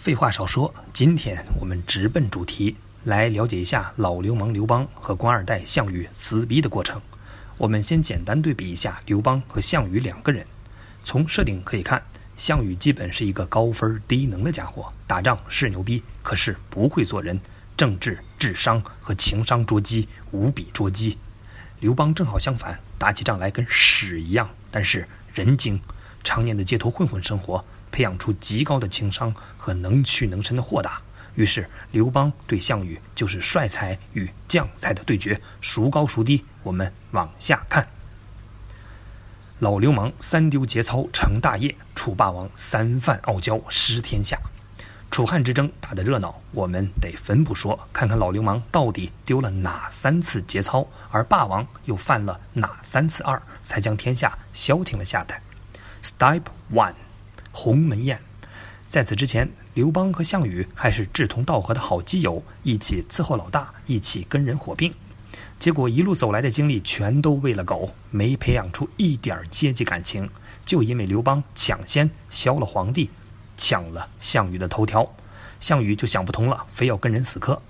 废话少说，今天我们直奔主题，来了解一下老流氓刘邦和官二代项羽撕逼的过程。我们先简单对比一下刘邦和项羽两个人。从设定可以看，项羽基本是一个高分低能的家伙，打仗是牛逼，可是不会做人，政治、智商和情商捉鸡，无比捉鸡。刘邦正好相反，打起仗来跟屎一样，但是人精，常年的街头混混生活。培养出极高的情商和能屈能伸的豁达，于是刘邦对项羽就是帅才与将才的对决，孰高孰低？我们往下看。老流氓三丢节操成大业，楚霸王三犯傲娇失天下。楚汉之争打得热闹，我们得分不说，看看老流氓到底丢了哪三次节操，而霸王又犯了哪三次二，才将天下消停了下来。Step one。鸿门宴，在此之前，刘邦和项羽还是志同道合的好基友，一起伺候老大，一起跟人火并。结果一路走来的经历全都喂了狗，没培养出一点阶级感情。就因为刘邦抢先削了皇帝，抢了项羽的头条，项羽就想不通了，非要跟人死磕。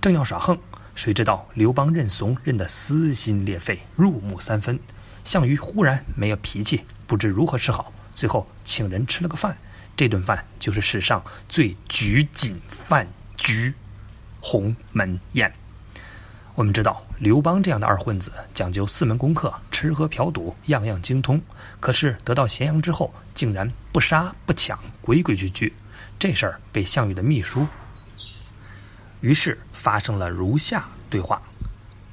正要耍横，谁知道刘邦认怂认得撕心裂肺，入木三分。项羽忽然没了脾气，不知如何是好。最后请人吃了个饭，这顿饭就是史上最拘谨饭局——鸿门宴。我们知道刘邦这样的二混子讲究四门功课，吃喝嫖赌样样精通。可是得到咸阳之后，竟然不杀不抢，规规矩矩。这事儿被项羽的秘书，于是发生了如下对话：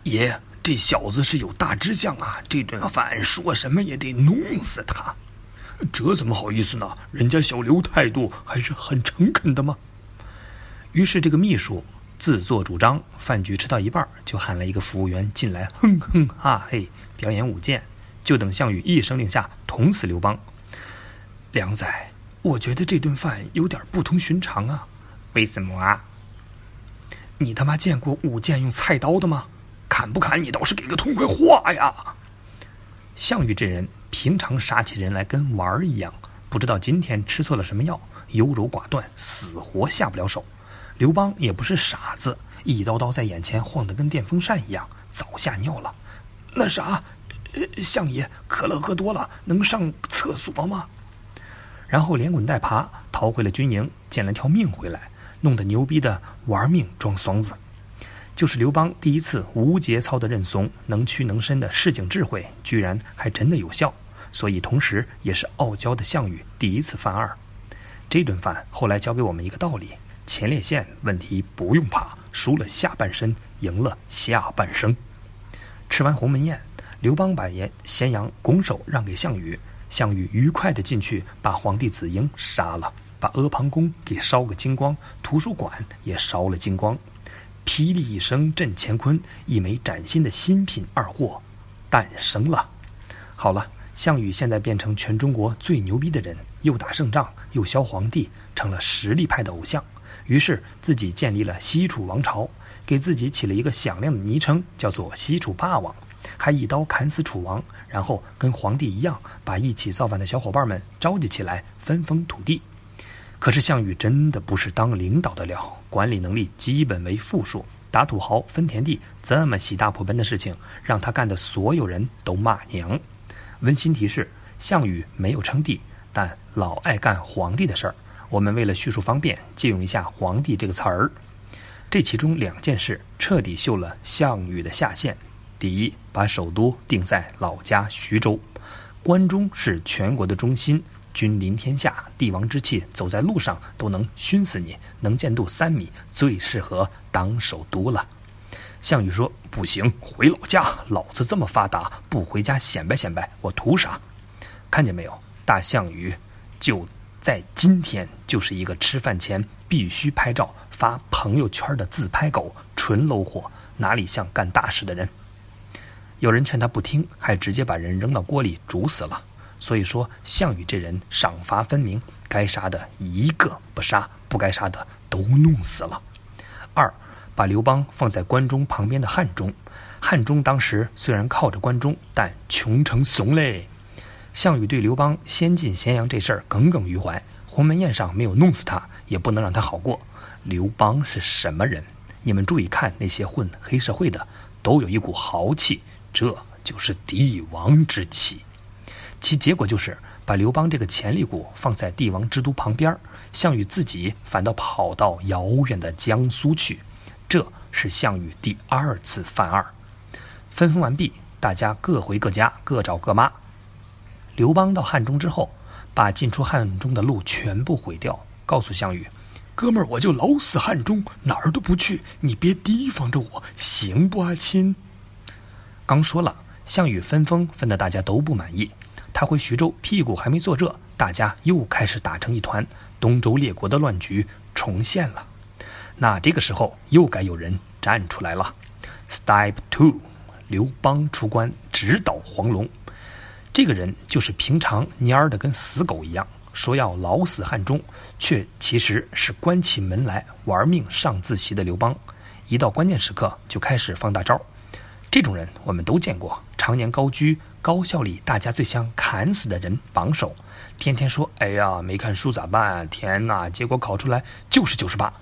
爷，这小子是有大志向啊！这顿饭说什么也得弄死他。这怎么好意思呢？人家小刘态度还是很诚恳的嘛。于是这个秘书自作主张，饭局吃到一半，就喊了一个服务员进来，哼哼哈嘿，表演舞剑，就等项羽一声令下，捅死刘邦。梁仔，我觉得这顿饭有点不同寻常啊。为什么啊？你他妈见过舞剑用菜刀的吗？砍不砍你倒是给个痛快话呀！项羽这人。平常杀起人来跟玩儿一样，不知道今天吃错了什么药，优柔寡断，死活下不了手。刘邦也不是傻子，一刀刀在眼前晃得跟电风扇一样，早吓尿了。那啥，相爷，可乐喝多了，能上厕所吗？然后连滚带爬逃回了军营，捡了条命回来，弄得牛逼的玩命装怂子。就是刘邦第一次无节操的认怂，能屈能伸的市井智慧，居然还真的有效。所以，同时也是傲娇的项羽第一次犯二。这顿饭后来教给我们一个道理：前列腺问题不用怕，输了下半身，赢了下半生。吃完鸿门宴，刘邦把盐咸阳拱手让给项羽，项羽愉快地进去把皇帝子婴杀了，把阿房宫给烧个精光，图书馆也烧了精光。霹雳一声震乾坤，一枚崭新的新品二货诞生了。好了。项羽现在变成全中国最牛逼的人，又打胜仗，又削皇帝，成了实力派的偶像。于是自己建立了西楚王朝，给自己起了一个响亮的昵称，叫做西楚霸王，还一刀砍死楚王，然后跟皇帝一样，把一起造反的小伙伴们召集起来，分封土地。可是项羽真的不是当领导的料，管理能力基本为负数，打土豪分田地这么喜大普奔的事情，让他干的所有人都骂娘。温馨提示：项羽没有称帝，但老爱干皇帝的事儿。我们为了叙述方便，借用一下“皇帝”这个词儿。这其中两件事彻底秀了项羽的下限。第一，把首都定在老家徐州，关中是全国的中心，君临天下，帝王之气走在路上都能熏死你，能见度三米，最适合当首都了。项羽说：“不行，回老家。老子这么发达，不回家显摆显摆，我图啥？看见没有？大项羽就在今天，就是一个吃饭前必须拍照发朋友圈的自拍狗，纯 low 货，哪里像干大事的人？有人劝他不听，还直接把人扔到锅里煮死了。所以说，项羽这人赏罚分明，该杀的一个不杀，不该杀的都弄死了。二。”把刘邦放在关中旁边的汉中，汉中当时虽然靠着关中，但穷成怂嘞。项羽对刘邦先进咸阳这事儿耿耿于怀，鸿门宴上没有弄死他，也不能让他好过。刘邦是什么人？你们注意看，那些混黑社会的都有一股豪气，这就是帝王之气。其结果就是把刘邦这个潜力股放在帝王之都旁边，项羽自己反倒跑到遥远的江苏去。这是项羽第二次犯二。分封完毕，大家各回各家，各找各妈。刘邦到汉中之后，把进出汉中的路全部毁掉，告诉项羽：“哥们儿，我就老死汉中，哪儿都不去，你别提防着我，行不，阿亲？”刚说了，项羽分封分的大家都不满意。他回徐州，屁股还没坐热，大家又开始打成一团，东周列国的乱局重现了。那这个时候又该有人站出来了。Step two，刘邦出关直捣黄龙。这个人就是平常蔫的跟死狗一样，说要老死汉中，却其实是关起门来玩命上自习的刘邦。一到关键时刻就开始放大招。这种人我们都见过，常年高居高校里大家最想砍死的人榜首，天天说：“哎呀，没看书咋办？天哪！”结果考出来就是九十八。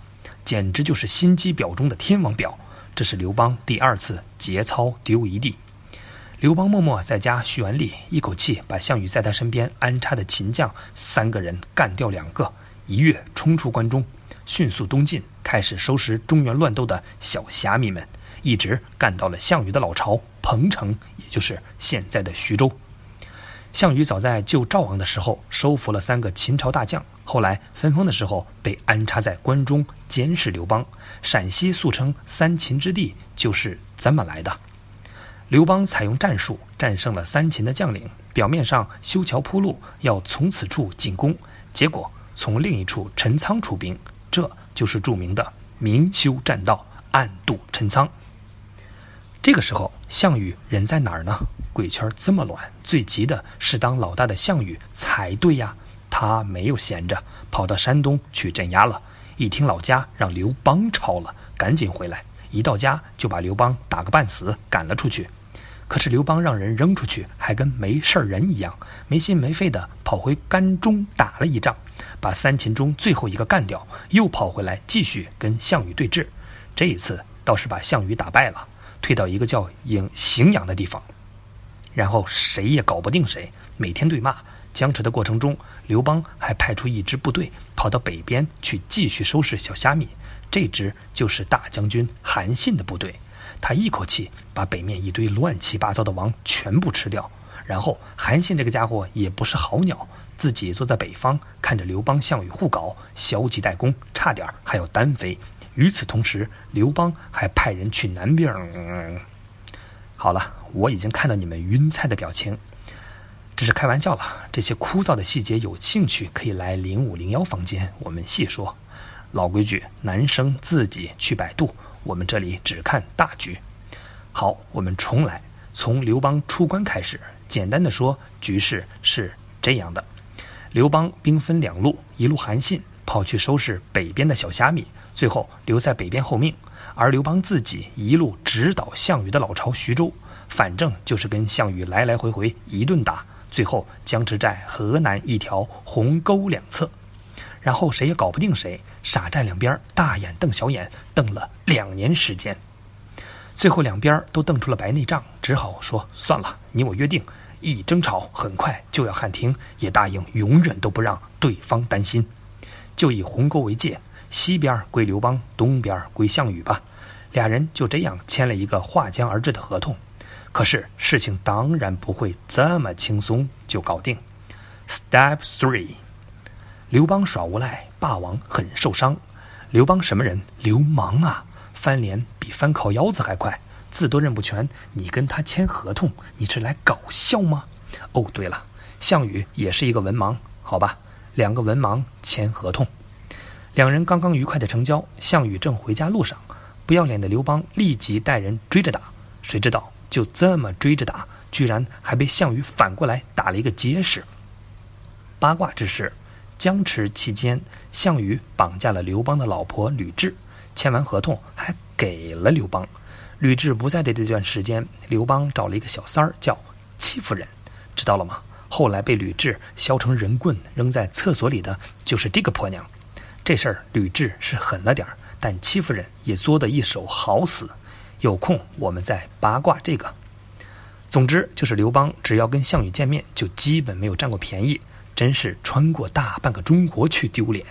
简直就是心机婊中的天王婊，这是刘邦第二次节操丢一地。刘邦默默在家蓄完力，一口气把项羽在他身边安插的秦将三个人干掉两个，一跃冲出关中，迅速东进，开始收拾中原乱斗的小虾米们，一直干到了项羽的老巢彭城，也就是现在的徐州。项羽早在救赵王的时候收服了三个秦朝大将，后来分封的时候被安插在关中监视刘邦。陕西素称三秦之地，就是这么来的。刘邦采用战术战胜了三秦的将领，表面上修桥铺路，要从此处进攻，结果从另一处陈仓出兵，这就是著名的明修栈道，暗度陈仓。这个时候，项羽人在哪儿呢？鬼圈这么乱，最急的是当老大的项羽才对呀。他没有闲着，跑到山东去镇压了。一听老家让刘邦抄了，赶紧回来。一到家就把刘邦打个半死，赶了出去。可是刘邦让人扔出去，还跟没事儿人一样，没心没肺的跑回甘中打了一仗，把三秦中最后一个干掉，又跑回来继续跟项羽对峙。这一次倒是把项羽打败了。退到一个叫颍荥阳的地方，然后谁也搞不定谁，每天对骂。僵持的过程中，刘邦还派出一支部队跑到北边去继续收拾小虾米。这支就是大将军韩信的部队。他一口气把北面一堆乱七八糟的王全部吃掉。然后韩信这个家伙也不是好鸟，自己坐在北方看着刘邦、项羽互搞，消极怠工，差点还要单飞。与此同时，刘邦还派人去南边。好了，我已经看到你们晕菜的表情，这是开玩笑了。这些枯燥的细节，有兴趣可以来零五零幺房间，我们细说。老规矩，男生自己去百度，我们这里只看大局。好，我们重来，从刘邦出关开始。简单的说，局势是这样的：刘邦兵分两路，一路韩信跑去收拾北边的小虾米。最后留在北边候命，而刘邦自己一路直捣项羽的老巢徐州，反正就是跟项羽来来回回一顿打，最后僵持在河南一条鸿沟两侧，然后谁也搞不定谁，傻站两边，大眼瞪小眼，瞪了两年时间，最后两边都瞪出了白内障，只好说算了，你我约定，一争吵很快就要喊停，也答应永远都不让对方担心，就以鸿沟为界。西边归刘邦，东边归项羽吧，俩人就这样签了一个划江而治的合同。可是事情当然不会这么轻松就搞定。Step three，刘邦耍无赖，霸王很受伤。刘邦什么人？流氓啊！翻脸比翻烤腰子还快，字都认不全。你跟他签合同，你是来搞笑吗？哦，对了，项羽也是一个文盲，好吧，两个文盲签合同。两人刚刚愉快的成交，项羽正回家路上，不要脸的刘邦立即带人追着打。谁知道就这么追着打，居然还被项羽反过来打了一个结实。八卦之事，僵持期间，项羽绑架了刘邦的老婆吕雉，签完合同还给了刘邦。吕雉不在的这段时间，刘邦找了一个小三儿叫戚夫人，知道了吗？后来被吕雉削成人棍扔在厕所里的就是这个婆娘。这事儿吕雉是狠了点儿，但戚夫人也作得一手好死。有空我们再八卦这个。总之就是刘邦只要跟项羽见面，就基本没有占过便宜，真是穿过大半个中国去丢脸。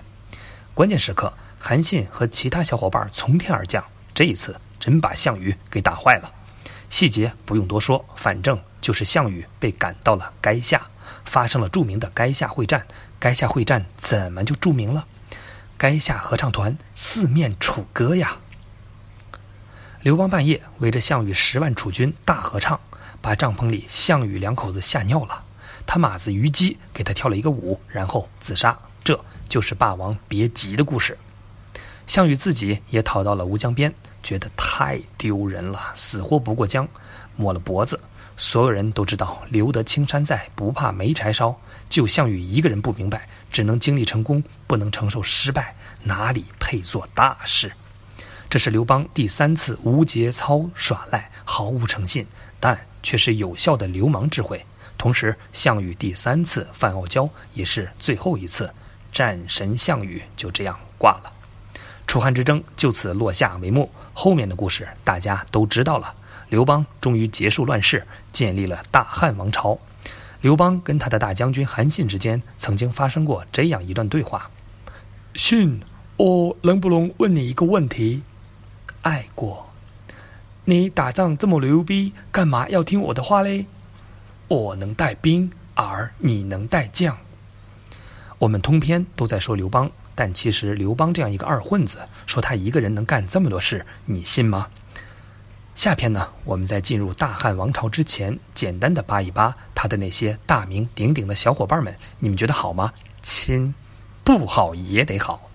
关键时刻，韩信和其他小伙伴从天而降，这一次真把项羽给打坏了。细节不用多说，反正就是项羽被赶到了垓下，发生了著名的垓下会战。垓下会战怎么就著名了？垓下合唱团四面楚歌呀！刘邦半夜围着项羽十万楚军大合唱，把帐篷里项羽两口子吓尿了。他马子虞姬给他跳了一个舞，然后自杀。这就是霸王别姬的故事。项羽自己也逃到了乌江边。觉得太丢人了，死活不过江，抹了脖子。所有人都知道留得青山在，不怕没柴烧。就项羽一个人不明白，只能经历成功，不能承受失败，哪里配做大事？这是刘邦第三次无节操耍赖，毫无诚信，但却是有效的流氓智慧。同时，项羽第三次犯傲娇，也是最后一次。战神项羽就这样挂了。楚汉之争就此落下帷幕。后面的故事大家都知道了。刘邦终于结束乱世，建立了大汉王朝。刘邦跟他的大将军韩信之间曾经发生过这样一段对话：“信，我能不能问你一个问题？爱过。你打仗这么牛逼，干嘛要听我的话嘞？我能带兵，而你能带将。我们通篇都在说刘邦。”但其实刘邦这样一个二混子，说他一个人能干这么多事，你信吗？下篇呢，我们在进入大汉王朝之前，简单的扒一扒他的那些大名鼎鼎的小伙伴们，你们觉得好吗？亲，不好也得好。